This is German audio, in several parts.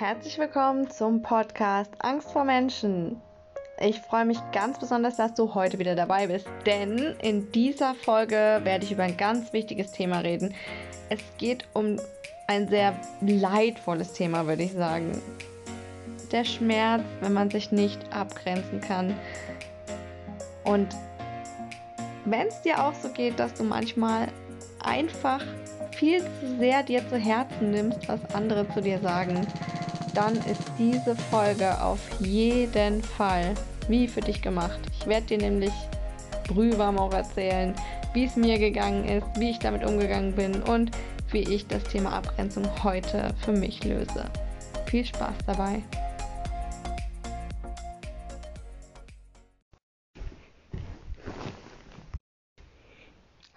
Herzlich willkommen zum Podcast Angst vor Menschen. Ich freue mich ganz besonders, dass du heute wieder dabei bist, denn in dieser Folge werde ich über ein ganz wichtiges Thema reden. Es geht um ein sehr leidvolles Thema, würde ich sagen. Der Schmerz, wenn man sich nicht abgrenzen kann. Und wenn es dir auch so geht, dass du manchmal einfach viel zu sehr dir zu Herzen nimmst, was andere zu dir sagen, dann ist diese Folge auf jeden Fall wie für dich gemacht. Ich werde dir nämlich brühwarm auch erzählen, wie es mir gegangen ist, wie ich damit umgegangen bin und wie ich das Thema Abgrenzung heute für mich löse. Viel Spaß dabei!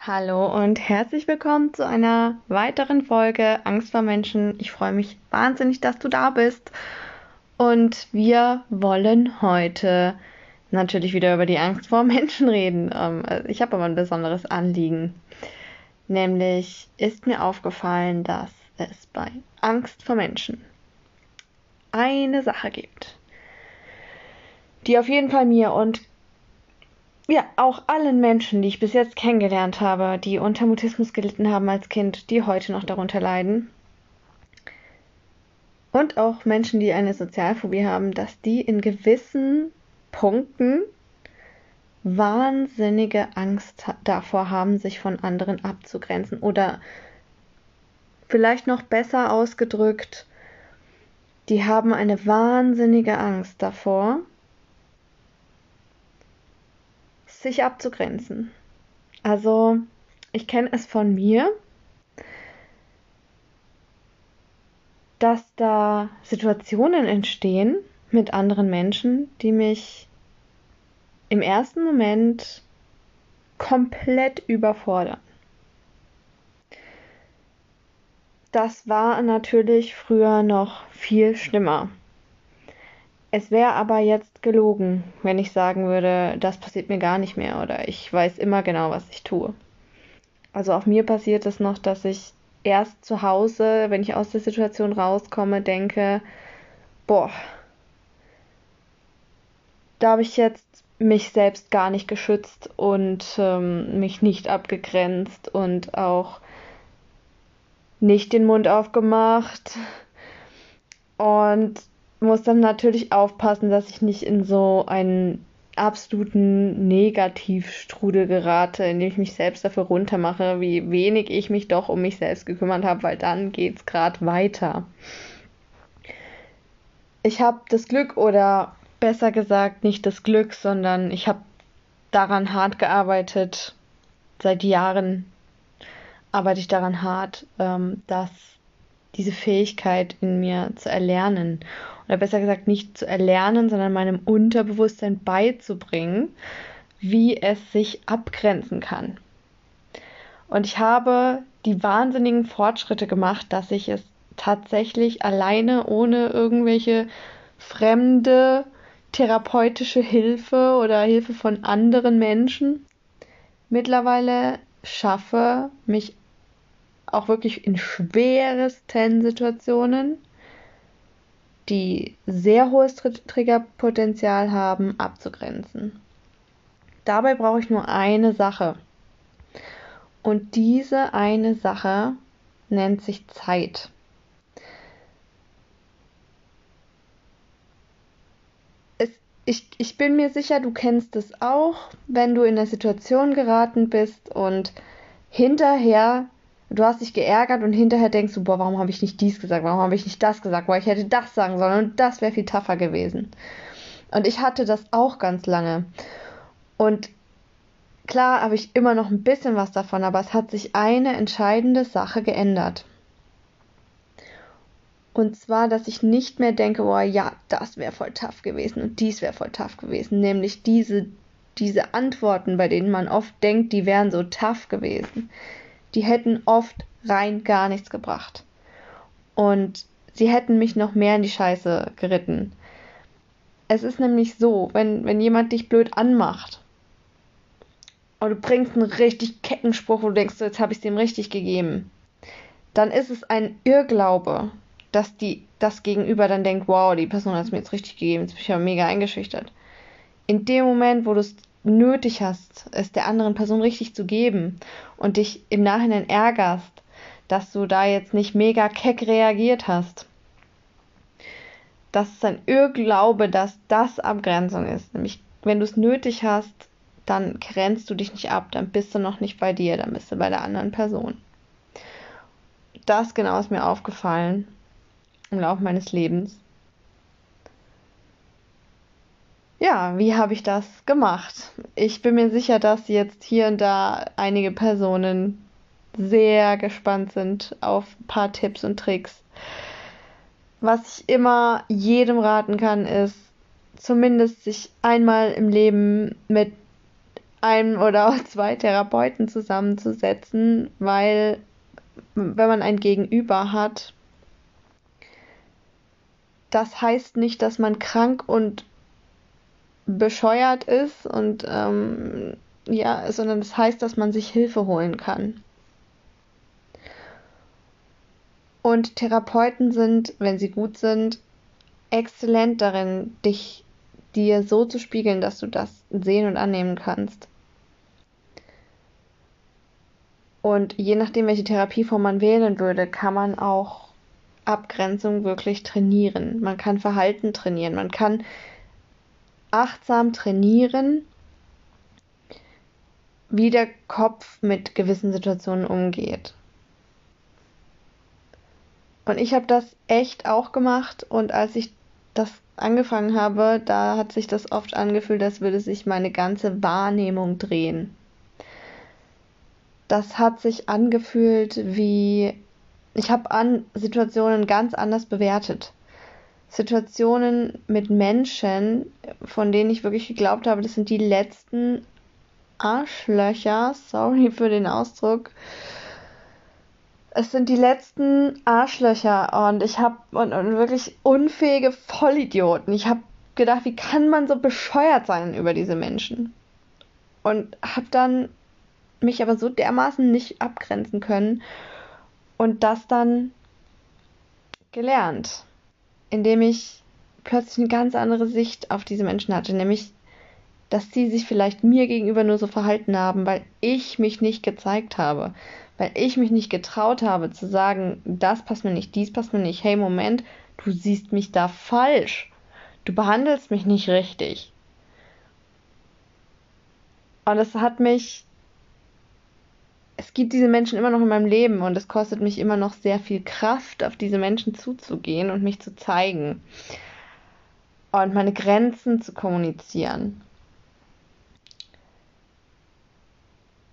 Hallo und herzlich willkommen zu einer weiteren Folge Angst vor Menschen. Ich freue mich wahnsinnig, dass du da bist. Und wir wollen heute natürlich wieder über die Angst vor Menschen reden. Ähm, also ich habe aber ein besonderes Anliegen. Nämlich ist mir aufgefallen, dass es bei Angst vor Menschen eine Sache gibt, die auf jeden Fall mir und ja, auch allen Menschen, die ich bis jetzt kennengelernt habe, die unter Mutismus gelitten haben als Kind, die heute noch darunter leiden. Und auch Menschen, die eine Sozialphobie haben, dass die in gewissen Punkten wahnsinnige Angst davor haben, sich von anderen abzugrenzen. Oder vielleicht noch besser ausgedrückt, die haben eine wahnsinnige Angst davor, sich abzugrenzen. Also, ich kenne es von mir, dass da Situationen entstehen mit anderen Menschen, die mich im ersten Moment komplett überfordern. Das war natürlich früher noch viel schlimmer. Es wäre aber jetzt gelogen, wenn ich sagen würde, das passiert mir gar nicht mehr oder ich weiß immer genau, was ich tue. Also auch mir passiert es noch, dass ich erst zu Hause, wenn ich aus der Situation rauskomme, denke, boah, da habe ich jetzt mich selbst gar nicht geschützt und ähm, mich nicht abgegrenzt und auch nicht den Mund aufgemacht. Und muss dann natürlich aufpassen, dass ich nicht in so einen absoluten Negativstrudel gerate, indem ich mich selbst dafür runtermache, wie wenig ich mich doch um mich selbst gekümmert habe, weil dann geht es gerade weiter. Ich habe das Glück oder besser gesagt nicht das Glück, sondern ich habe daran hart gearbeitet. Seit Jahren arbeite ich daran hart, ähm, dass diese Fähigkeit in mir zu erlernen oder besser gesagt nicht zu erlernen, sondern meinem Unterbewusstsein beizubringen, wie es sich abgrenzen kann. Und ich habe die wahnsinnigen Fortschritte gemacht, dass ich es tatsächlich alleine ohne irgendwelche fremde therapeutische Hilfe oder Hilfe von anderen Menschen mittlerweile schaffe, mich auch wirklich in schweresten Situationen die sehr hohes Triggerpotenzial haben, abzugrenzen. Dabei brauche ich nur eine Sache. Und diese eine Sache nennt sich Zeit. Es, ich, ich bin mir sicher, du kennst es auch, wenn du in eine Situation geraten bist und hinterher du hast dich geärgert und hinterher denkst du, boah, warum habe ich nicht dies gesagt, warum habe ich nicht das gesagt, boah, ich hätte das sagen sollen und das wäre viel tougher gewesen. Und ich hatte das auch ganz lange. Und klar habe ich immer noch ein bisschen was davon, aber es hat sich eine entscheidende Sache geändert. Und zwar, dass ich nicht mehr denke, boah, ja, das wäre voll tough gewesen und dies wäre voll tough gewesen. Nämlich diese, diese Antworten, bei denen man oft denkt, die wären so tough gewesen die hätten oft rein gar nichts gebracht. Und sie hätten mich noch mehr in die Scheiße geritten. Es ist nämlich so, wenn, wenn jemand dich blöd anmacht und du bringst einen richtig kecken Spruch, wo du denkst, so, jetzt habe ich es dem richtig gegeben, dann ist es ein Irrglaube, dass die das Gegenüber dann denkt, wow, die Person hat es mir jetzt richtig gegeben, jetzt bin ich ja mega eingeschüchtert. In dem Moment, wo du es nötig hast, es der anderen Person richtig zu geben und dich im Nachhinein ärgerst, dass du da jetzt nicht mega keck reagiert hast. Das ist ein Irrglaube, dass das Abgrenzung ist. Nämlich, wenn du es nötig hast, dann grenzt du dich nicht ab, dann bist du noch nicht bei dir, dann bist du bei der anderen Person. Das genau ist mir aufgefallen im Laufe meines Lebens. Ja, wie habe ich das gemacht? Ich bin mir sicher, dass jetzt hier und da einige Personen sehr gespannt sind auf ein paar Tipps und Tricks. Was ich immer jedem raten kann, ist zumindest sich einmal im Leben mit einem oder zwei Therapeuten zusammenzusetzen, weil wenn man ein Gegenüber hat, das heißt nicht, dass man krank und bescheuert ist und ähm, ja, sondern das heißt, dass man sich Hilfe holen kann. Und Therapeuten sind, wenn sie gut sind, exzellent darin, dich dir so zu spiegeln, dass du das sehen und annehmen kannst. Und je nachdem, welche Therapieform man wählen würde, kann man auch Abgrenzung wirklich trainieren. Man kann Verhalten trainieren. Man kann achtsam trainieren, wie der Kopf mit gewissen Situationen umgeht. Und ich habe das echt auch gemacht und als ich das angefangen habe, da hat sich das oft angefühlt, als würde sich meine ganze Wahrnehmung drehen. Das hat sich angefühlt wie ich habe an Situationen ganz anders bewertet. Situationen mit Menschen, von denen ich wirklich geglaubt habe, das sind die letzten Arschlöcher, sorry für den Ausdruck. Es sind die letzten Arschlöcher und ich habe und, und wirklich unfähige Vollidioten. Ich habe gedacht, wie kann man so bescheuert sein über diese Menschen? Und habe dann mich aber so dermaßen nicht abgrenzen können und das dann gelernt indem ich plötzlich eine ganz andere Sicht auf diese Menschen hatte, nämlich, dass sie sich vielleicht mir gegenüber nur so verhalten haben, weil ich mich nicht gezeigt habe, weil ich mich nicht getraut habe zu sagen, das passt mir nicht, dies passt mir nicht, hey Moment, du siehst mich da falsch, du behandelst mich nicht richtig. Und es hat mich es gibt diese Menschen immer noch in meinem Leben und es kostet mich immer noch sehr viel Kraft, auf diese Menschen zuzugehen und mich zu zeigen und meine Grenzen zu kommunizieren.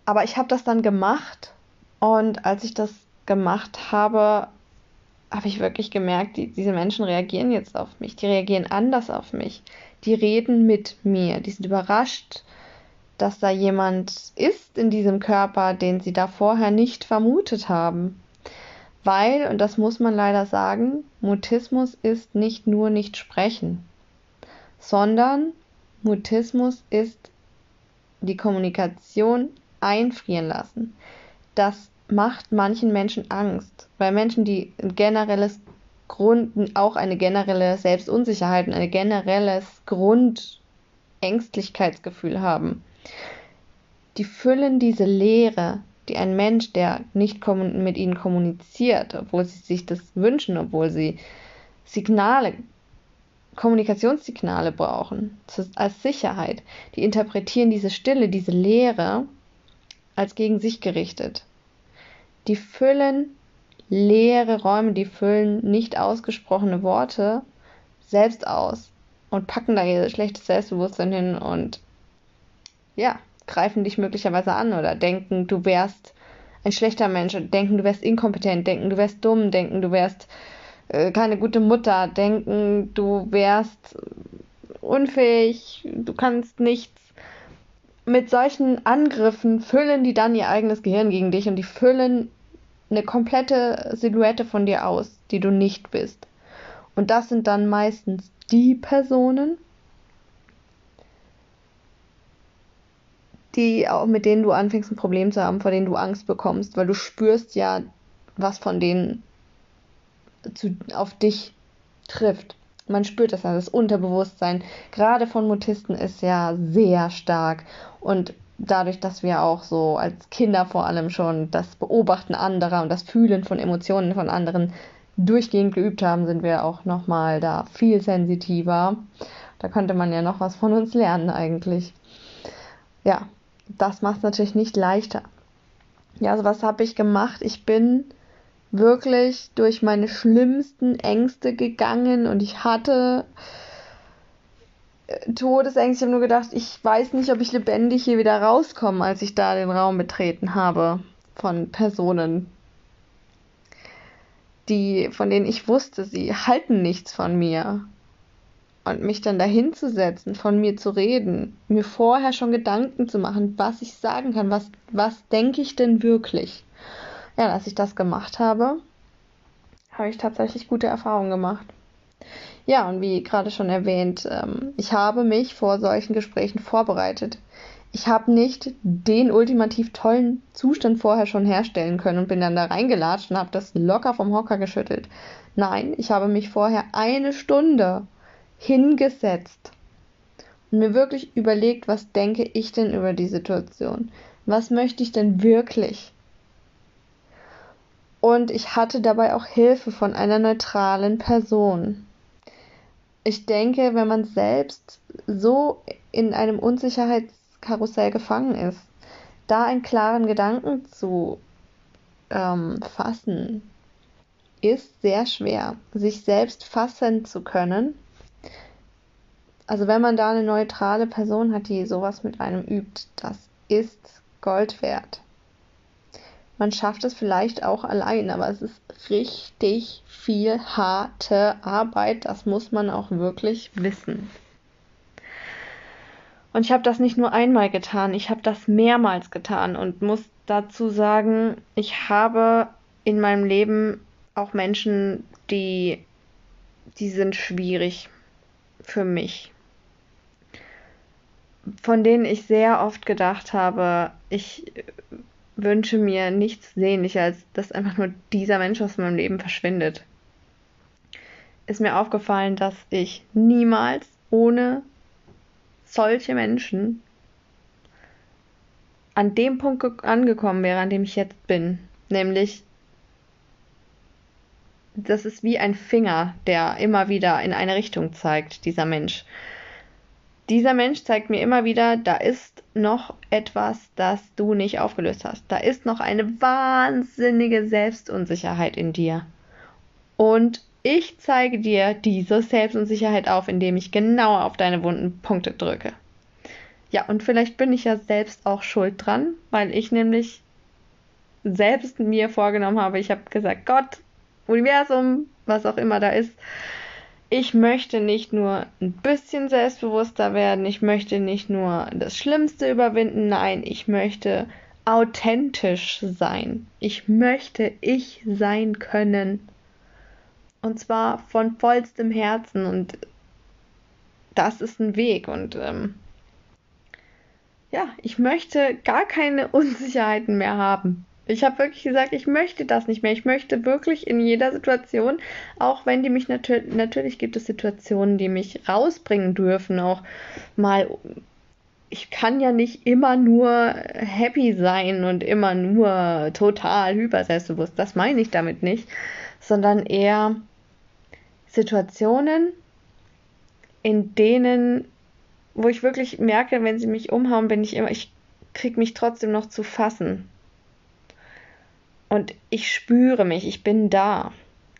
Aber ich habe das dann gemacht und als ich das gemacht habe, habe ich wirklich gemerkt, die, diese Menschen reagieren jetzt auf mich, die reagieren anders auf mich, die reden mit mir, die sind überrascht, dass da jemand ist in diesem Körper, den sie da vorher nicht vermutet haben. Weil, und das muss man leider sagen, Mutismus ist nicht nur nicht sprechen, sondern Mutismus ist die Kommunikation einfrieren lassen. Das macht manchen Menschen Angst, weil Menschen, die ein generelles Grund, auch eine generelle Selbstunsicherheit und ein generelles Grundängstlichkeitsgefühl haben, die füllen diese Leere, die ein Mensch, der nicht mit ihnen kommuniziert, obwohl sie sich das wünschen, obwohl sie Signale, Kommunikationssignale brauchen, als Sicherheit, die interpretieren diese Stille, diese Leere als gegen sich gerichtet. Die füllen leere Räume, die füllen nicht ausgesprochene Worte selbst aus und packen da ihr schlechtes Selbstbewusstsein hin und ja, greifen dich möglicherweise an oder denken, du wärst ein schlechter Mensch, denken, du wärst inkompetent, denken, du wärst dumm, denken, du wärst äh, keine gute Mutter, denken, du wärst unfähig, du kannst nichts. Mit solchen Angriffen füllen die dann ihr eigenes Gehirn gegen dich und die füllen eine komplette Silhouette von dir aus, die du nicht bist. Und das sind dann meistens die Personen, die auch mit denen du anfängst ein Problem zu haben, vor denen du Angst bekommst, weil du spürst ja, was von denen zu, auf dich trifft. Man spürt das, das Unterbewusstsein, gerade von Mutisten, ist ja sehr stark. Und dadurch, dass wir auch so als Kinder vor allem schon das Beobachten anderer und das Fühlen von Emotionen von anderen durchgehend geübt haben, sind wir auch nochmal da viel sensitiver. Da könnte man ja noch was von uns lernen eigentlich. Ja, das macht es natürlich nicht leichter. Ja, also was habe ich gemacht? Ich bin wirklich durch meine schlimmsten Ängste gegangen und ich hatte äh, Todesängste. Ich habe nur gedacht, ich weiß nicht, ob ich lebendig hier wieder rauskomme, als ich da den Raum betreten habe von Personen, die, von denen ich wusste, sie halten nichts von mir. Und mich dann dahin zu setzen, von mir zu reden, mir vorher schon Gedanken zu machen, was ich sagen kann, was, was denke ich denn wirklich ja, als ich das gemacht habe, habe ich tatsächlich gute Erfahrungen gemacht. Ja, und wie gerade schon erwähnt, ähm, ich habe mich vor solchen Gesprächen vorbereitet. Ich habe nicht den ultimativ tollen Zustand vorher schon herstellen können und bin dann da reingelatscht und habe das locker vom Hocker geschüttelt. Nein, ich habe mich vorher eine Stunde hingesetzt und mir wirklich überlegt, was denke ich denn über die Situation? Was möchte ich denn wirklich? und ich hatte dabei auch Hilfe von einer neutralen Person. Ich denke, wenn man selbst so in einem Unsicherheitskarussell gefangen ist, da einen klaren Gedanken zu ähm, fassen, ist sehr schwer, sich selbst fassen zu können. Also wenn man da eine neutrale Person hat, die sowas mit einem übt, das ist Gold wert. Man schafft es vielleicht auch allein, aber es ist richtig viel harte Arbeit. Das muss man auch wirklich wissen. Und ich habe das nicht nur einmal getan, ich habe das mehrmals getan und muss dazu sagen, ich habe in meinem Leben auch Menschen, die, die sind schwierig für mich. Von denen ich sehr oft gedacht habe, ich wünsche mir nichts sehnlicher, als dass einfach nur dieser Mensch aus meinem Leben verschwindet. Ist mir aufgefallen, dass ich niemals ohne solche Menschen an dem Punkt angekommen wäre, an dem ich jetzt bin. Nämlich, das ist wie ein Finger, der immer wieder in eine Richtung zeigt, dieser Mensch dieser Mensch zeigt mir immer wieder, da ist noch etwas, das du nicht aufgelöst hast. Da ist noch eine wahnsinnige Selbstunsicherheit in dir. Und ich zeige dir diese Selbstunsicherheit auf, indem ich genau auf deine wunden Punkte drücke. Ja, und vielleicht bin ich ja selbst auch schuld dran, weil ich nämlich selbst mir vorgenommen habe, ich habe gesagt, Gott, Universum, was auch immer da ist, ich möchte nicht nur ein bisschen selbstbewusster werden, ich möchte nicht nur das Schlimmste überwinden, nein, ich möchte authentisch sein. Ich möchte ich sein können. Und zwar von vollstem Herzen. Und das ist ein Weg. Und ähm, ja, ich möchte gar keine Unsicherheiten mehr haben. Ich habe wirklich gesagt, ich möchte das nicht mehr. Ich möchte wirklich in jeder Situation, auch wenn die mich natürlich, natürlich gibt es Situationen, die mich rausbringen dürfen, auch mal. Ich kann ja nicht immer nur happy sein und immer nur total hyperselbstbewusst. Das meine ich damit nicht, sondern eher Situationen, in denen, wo ich wirklich merke, wenn sie mich umhauen, bin ich immer, ich kriege mich trotzdem noch zu fassen. Und ich spüre mich, ich bin da.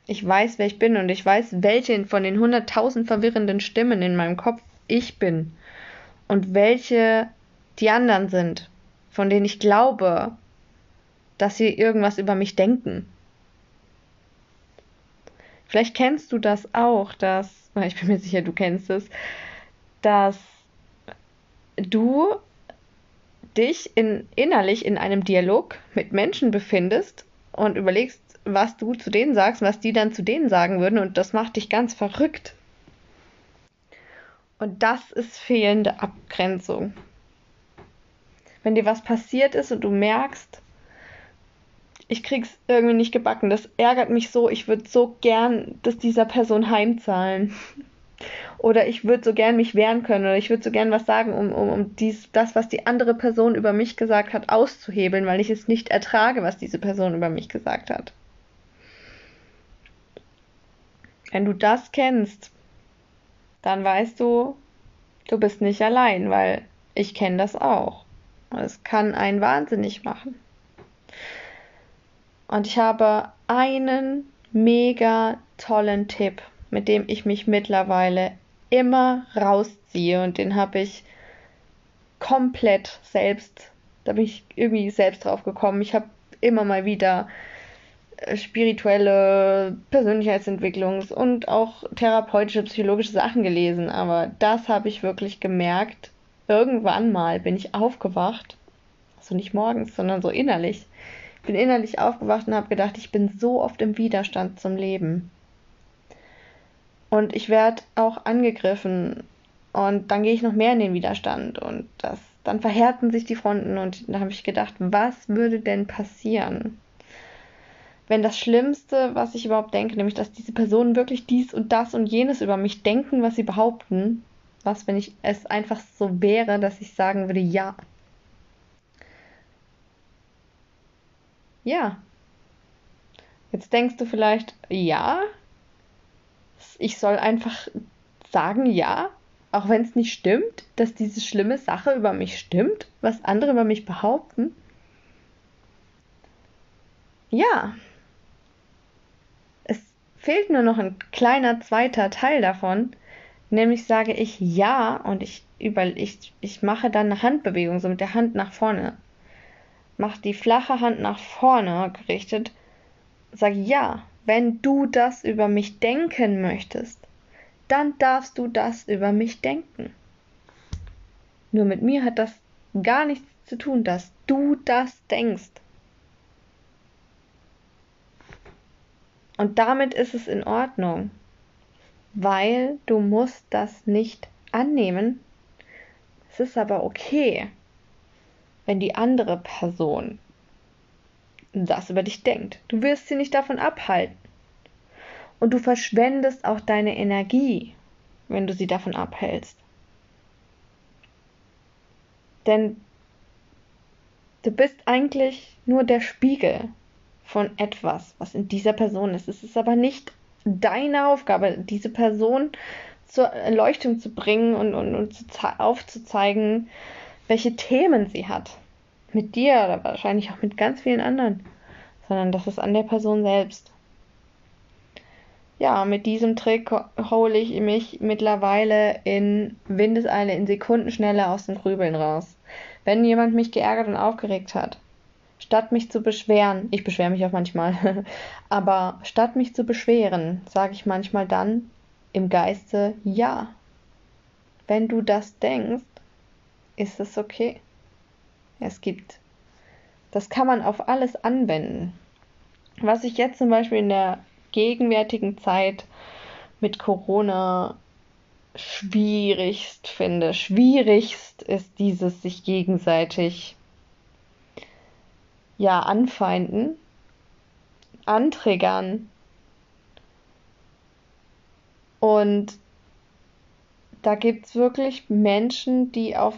Ich weiß, wer ich bin und ich weiß, welche von den hunderttausend verwirrenden Stimmen in meinem Kopf ich bin und welche die anderen sind, von denen ich glaube, dass sie irgendwas über mich denken. Vielleicht kennst du das auch, dass, ich bin mir sicher, du kennst es, dass du dich in, innerlich in einem Dialog mit Menschen befindest und überlegst, was du zu denen sagst, was die dann zu denen sagen würden und das macht dich ganz verrückt. Und das ist fehlende Abgrenzung. Wenn dir was passiert ist und du merkst, ich krieg's irgendwie nicht gebacken. Das ärgert mich so. Ich würde so gern das dieser Person heimzahlen. Oder ich würde so gern mich wehren können. Oder ich würde so gern was sagen, um, um, um dies, das, was die andere Person über mich gesagt hat, auszuhebeln, weil ich es nicht ertrage, was diese Person über mich gesagt hat. Wenn du das kennst, dann weißt du, du bist nicht allein, weil ich kenne das auch. Es kann einen wahnsinnig machen. Und ich habe einen mega tollen Tipp, mit dem ich mich mittlerweile immer rausziehe und den habe ich komplett selbst, da bin ich irgendwie selbst drauf gekommen. Ich habe immer mal wieder äh, spirituelle Persönlichkeitsentwicklungs- und auch therapeutische, psychologische Sachen gelesen, aber das habe ich wirklich gemerkt. Irgendwann mal bin ich aufgewacht, also nicht morgens, sondern so innerlich bin innerlich aufgewacht und habe gedacht, ich bin so oft im Widerstand zum Leben. Und ich werde auch angegriffen und dann gehe ich noch mehr in den Widerstand und das, dann verhärten sich die Fronten und da habe ich gedacht, was würde denn passieren? Wenn das Schlimmste, was ich überhaupt denke, nämlich dass diese Personen wirklich dies und das und jenes über mich denken, was sie behaupten, was, wenn ich es einfach so wäre, dass ich sagen würde, ja, Ja. Jetzt denkst du vielleicht, ja, ich soll einfach sagen ja, auch wenn es nicht stimmt, dass diese schlimme Sache über mich stimmt, was andere über mich behaupten. Ja. Es fehlt nur noch ein kleiner zweiter Teil davon, nämlich sage ich ja und ich über ich, ich mache dann eine Handbewegung, so mit der Hand nach vorne mach die flache Hand nach vorne gerichtet, sag ja, wenn du das über mich denken möchtest, dann darfst du das über mich denken. Nur mit mir hat das gar nichts zu tun, dass du das denkst. Und damit ist es in Ordnung, weil du musst das nicht annehmen. Es ist aber okay, wenn die andere Person das über dich denkt. Du wirst sie nicht davon abhalten. Und du verschwendest auch deine Energie, wenn du sie davon abhältst. Denn du bist eigentlich nur der Spiegel von etwas, was in dieser Person ist. Es ist aber nicht deine Aufgabe, diese Person zur Erleuchtung zu bringen und, und, und aufzuzeigen, welche Themen sie hat. Mit dir oder wahrscheinlich auch mit ganz vielen anderen. Sondern das ist an der Person selbst. Ja, mit diesem Trick hole ich mich mittlerweile in Windeseile, in Sekundenschnelle aus dem Grübeln raus. Wenn jemand mich geärgert und aufgeregt hat, statt mich zu beschweren, ich beschwere mich auch manchmal, aber statt mich zu beschweren, sage ich manchmal dann im Geiste ja. Wenn du das denkst, ist es okay. Es gibt. Das kann man auf alles anwenden. Was ich jetzt zum Beispiel in der gegenwärtigen Zeit mit Corona schwierigst finde. Schwierigst ist dieses sich gegenseitig ja anfeinden, antriggern und da gibt es wirklich Menschen, die auf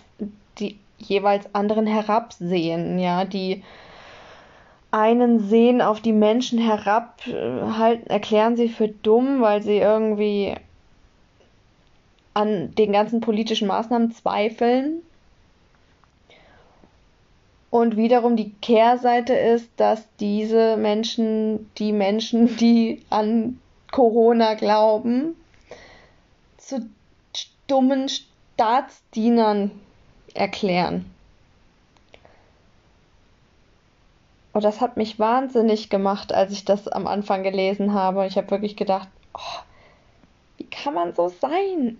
die jeweils anderen herabsehen, ja, die einen sehen auf die Menschen herab, halt, erklären sie für dumm, weil sie irgendwie an den ganzen politischen Maßnahmen zweifeln. Und wiederum die Kehrseite ist, dass diese Menschen, die Menschen, die an Corona glauben, zu dummen Staatsdienern erklären. Und das hat mich wahnsinnig gemacht, als ich das am Anfang gelesen habe. Ich habe wirklich gedacht, oh, wie kann man so sein?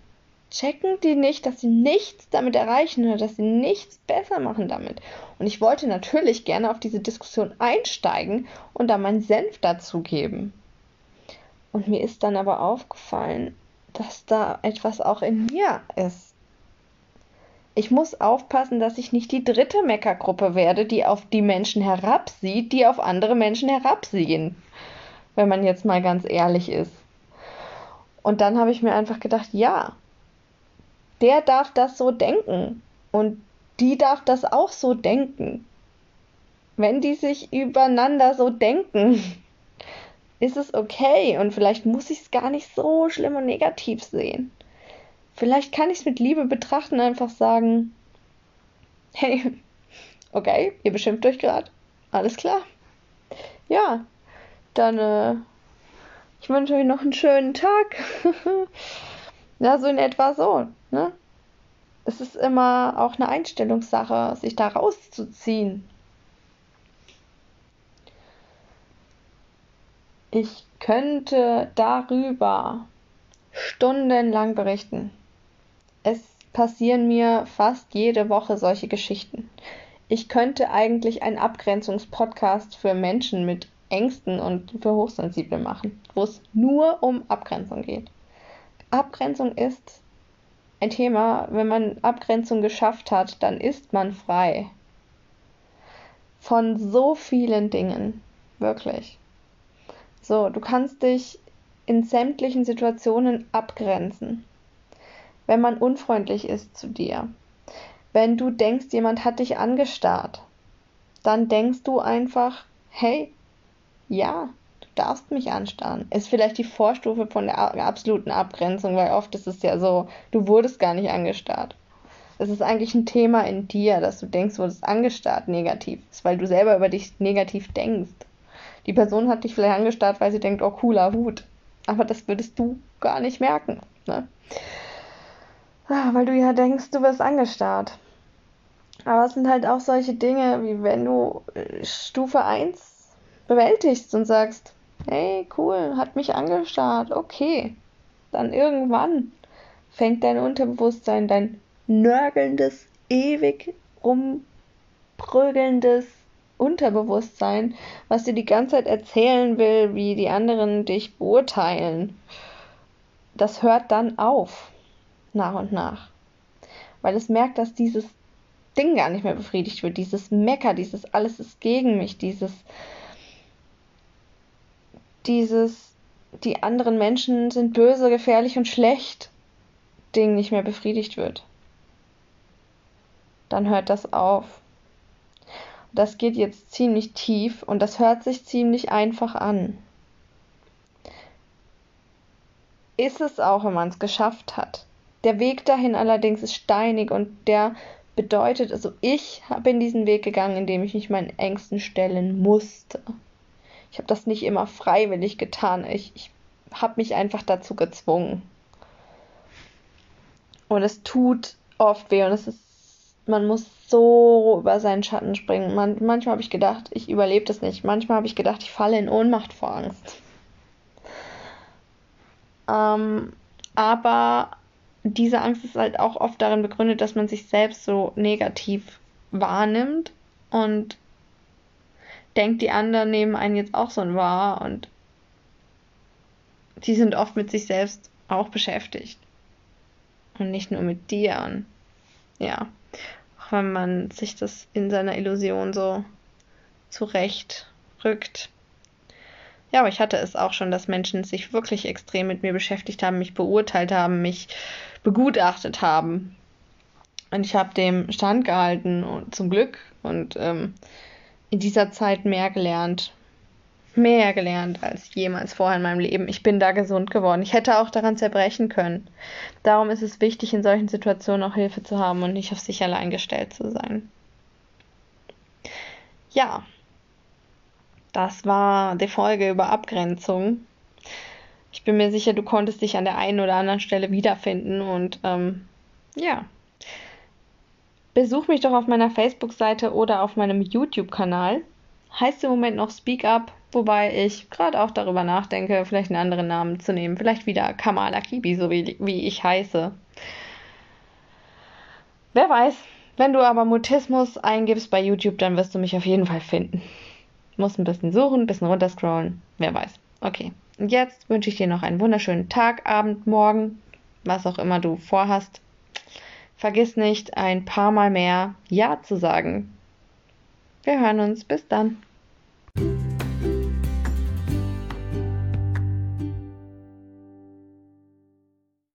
Checken die nicht, dass sie nichts damit erreichen oder dass sie nichts besser machen damit? Und ich wollte natürlich gerne auf diese Diskussion einsteigen und da meinen Senf dazugeben. Und mir ist dann aber aufgefallen, dass da etwas auch in mir ist Ich muss aufpassen, dass ich nicht die dritte Meckergruppe werde, die auf die Menschen herabsieht, die auf andere Menschen herabsehen. Wenn man jetzt mal ganz ehrlich ist. Und dann habe ich mir einfach gedacht, ja, der darf das so denken. Und die darf das auch so denken. Wenn die sich übereinander so denken, ist es okay. Und vielleicht muss ich es gar nicht so schlimm und negativ sehen. Vielleicht kann ich es mit Liebe betrachten, einfach sagen, hey, okay, ihr beschimpft euch gerade. Alles klar. Ja, dann, äh, ich wünsche euch noch einen schönen Tag. ja, so in etwa so, ne? Es ist immer auch eine Einstellungssache, sich da rauszuziehen. Ich könnte darüber stundenlang berichten. Es passieren mir fast jede Woche solche Geschichten. Ich könnte eigentlich einen Abgrenzungspodcast für Menschen mit Ängsten und für Hochsensible machen, wo es nur um Abgrenzung geht. Abgrenzung ist ein Thema, wenn man Abgrenzung geschafft hat, dann ist man frei. Von so vielen Dingen. Wirklich. So, du kannst dich in sämtlichen Situationen abgrenzen. Wenn man unfreundlich ist zu dir. Wenn du denkst, jemand hat dich angestarrt, dann denkst du einfach, hey, ja, du darfst mich anstarren. Ist vielleicht die Vorstufe von der absoluten Abgrenzung, weil oft ist es ja so, du wurdest gar nicht angestarrt. Es ist eigentlich ein Thema in dir, dass du denkst, du wurdest angestarrt negativ ist, weil du selber über dich negativ denkst. Die Person hat dich vielleicht angestarrt, weil sie denkt, oh cooler Hut. Aber das würdest du gar nicht merken. Ne? Ah, weil du ja denkst, du wirst angestarrt. Aber es sind halt auch solche Dinge, wie wenn du äh, Stufe 1 bewältigst und sagst, hey, cool, hat mich angestarrt, okay. Dann irgendwann fängt dein Unterbewusstsein, dein nörgelndes, ewig rumprügelndes Unterbewusstsein, was dir die ganze Zeit erzählen will, wie die anderen dich beurteilen. Das hört dann auf, nach und nach. Weil es merkt, dass dieses Ding gar nicht mehr befriedigt wird, dieses Mecker, dieses alles ist gegen mich, dieses dieses, die anderen Menschen sind böse, gefährlich und schlecht Ding nicht mehr befriedigt wird. Dann hört das auf. Das geht jetzt ziemlich tief und das hört sich ziemlich einfach an. Ist es auch, wenn man es geschafft hat. Der Weg dahin allerdings ist steinig und der bedeutet, also ich bin diesen Weg gegangen, indem ich mich meinen Ängsten stellen musste. Ich habe das nicht immer freiwillig getan. Ich, ich habe mich einfach dazu gezwungen. Und es tut oft weh und es ist, man muss so über seinen Schatten springen. Man, manchmal habe ich gedacht, ich überlebe das nicht. Manchmal habe ich gedacht, ich falle in Ohnmacht vor Angst. Ähm, aber diese Angst ist halt auch oft darin begründet, dass man sich selbst so negativ wahrnimmt und denkt, die anderen nehmen einen jetzt auch so wahr und die sind oft mit sich selbst auch beschäftigt. Und nicht nur mit dir. Und ja, auch wenn man sich das in seiner Illusion so zurecht rückt. Ja, aber ich hatte es auch schon, dass Menschen sich wirklich extrem mit mir beschäftigt haben, mich beurteilt haben, mich begutachtet haben. Und ich habe dem Stand gehalten und zum Glück und ähm, in dieser Zeit mehr gelernt. Mehr gelernt als jemals vorher in meinem Leben. Ich bin da gesund geworden. Ich hätte auch daran zerbrechen können. Darum ist es wichtig, in solchen Situationen auch Hilfe zu haben und nicht auf sich allein gestellt zu sein. Ja, das war die Folge über Abgrenzung. Ich bin mir sicher, du konntest dich an der einen oder anderen Stelle wiederfinden und ähm, ja, Besuch mich doch auf meiner Facebook-Seite oder auf meinem YouTube-Kanal. Heißt im Moment noch Speak Up, wobei ich gerade auch darüber nachdenke, vielleicht einen anderen Namen zu nehmen. Vielleicht wieder Kamala Kibi, so wie, wie ich heiße. Wer weiß. Wenn du aber Mutismus eingibst bei YouTube, dann wirst du mich auf jeden Fall finden. Muss ein bisschen suchen, ein bisschen runterscrollen. Wer weiß. Okay. Und jetzt wünsche ich dir noch einen wunderschönen Tag, Abend, Morgen, was auch immer du vorhast. vergiss nicht, ein paar Mal mehr Ja zu sagen. Wir hören uns. Bis dann.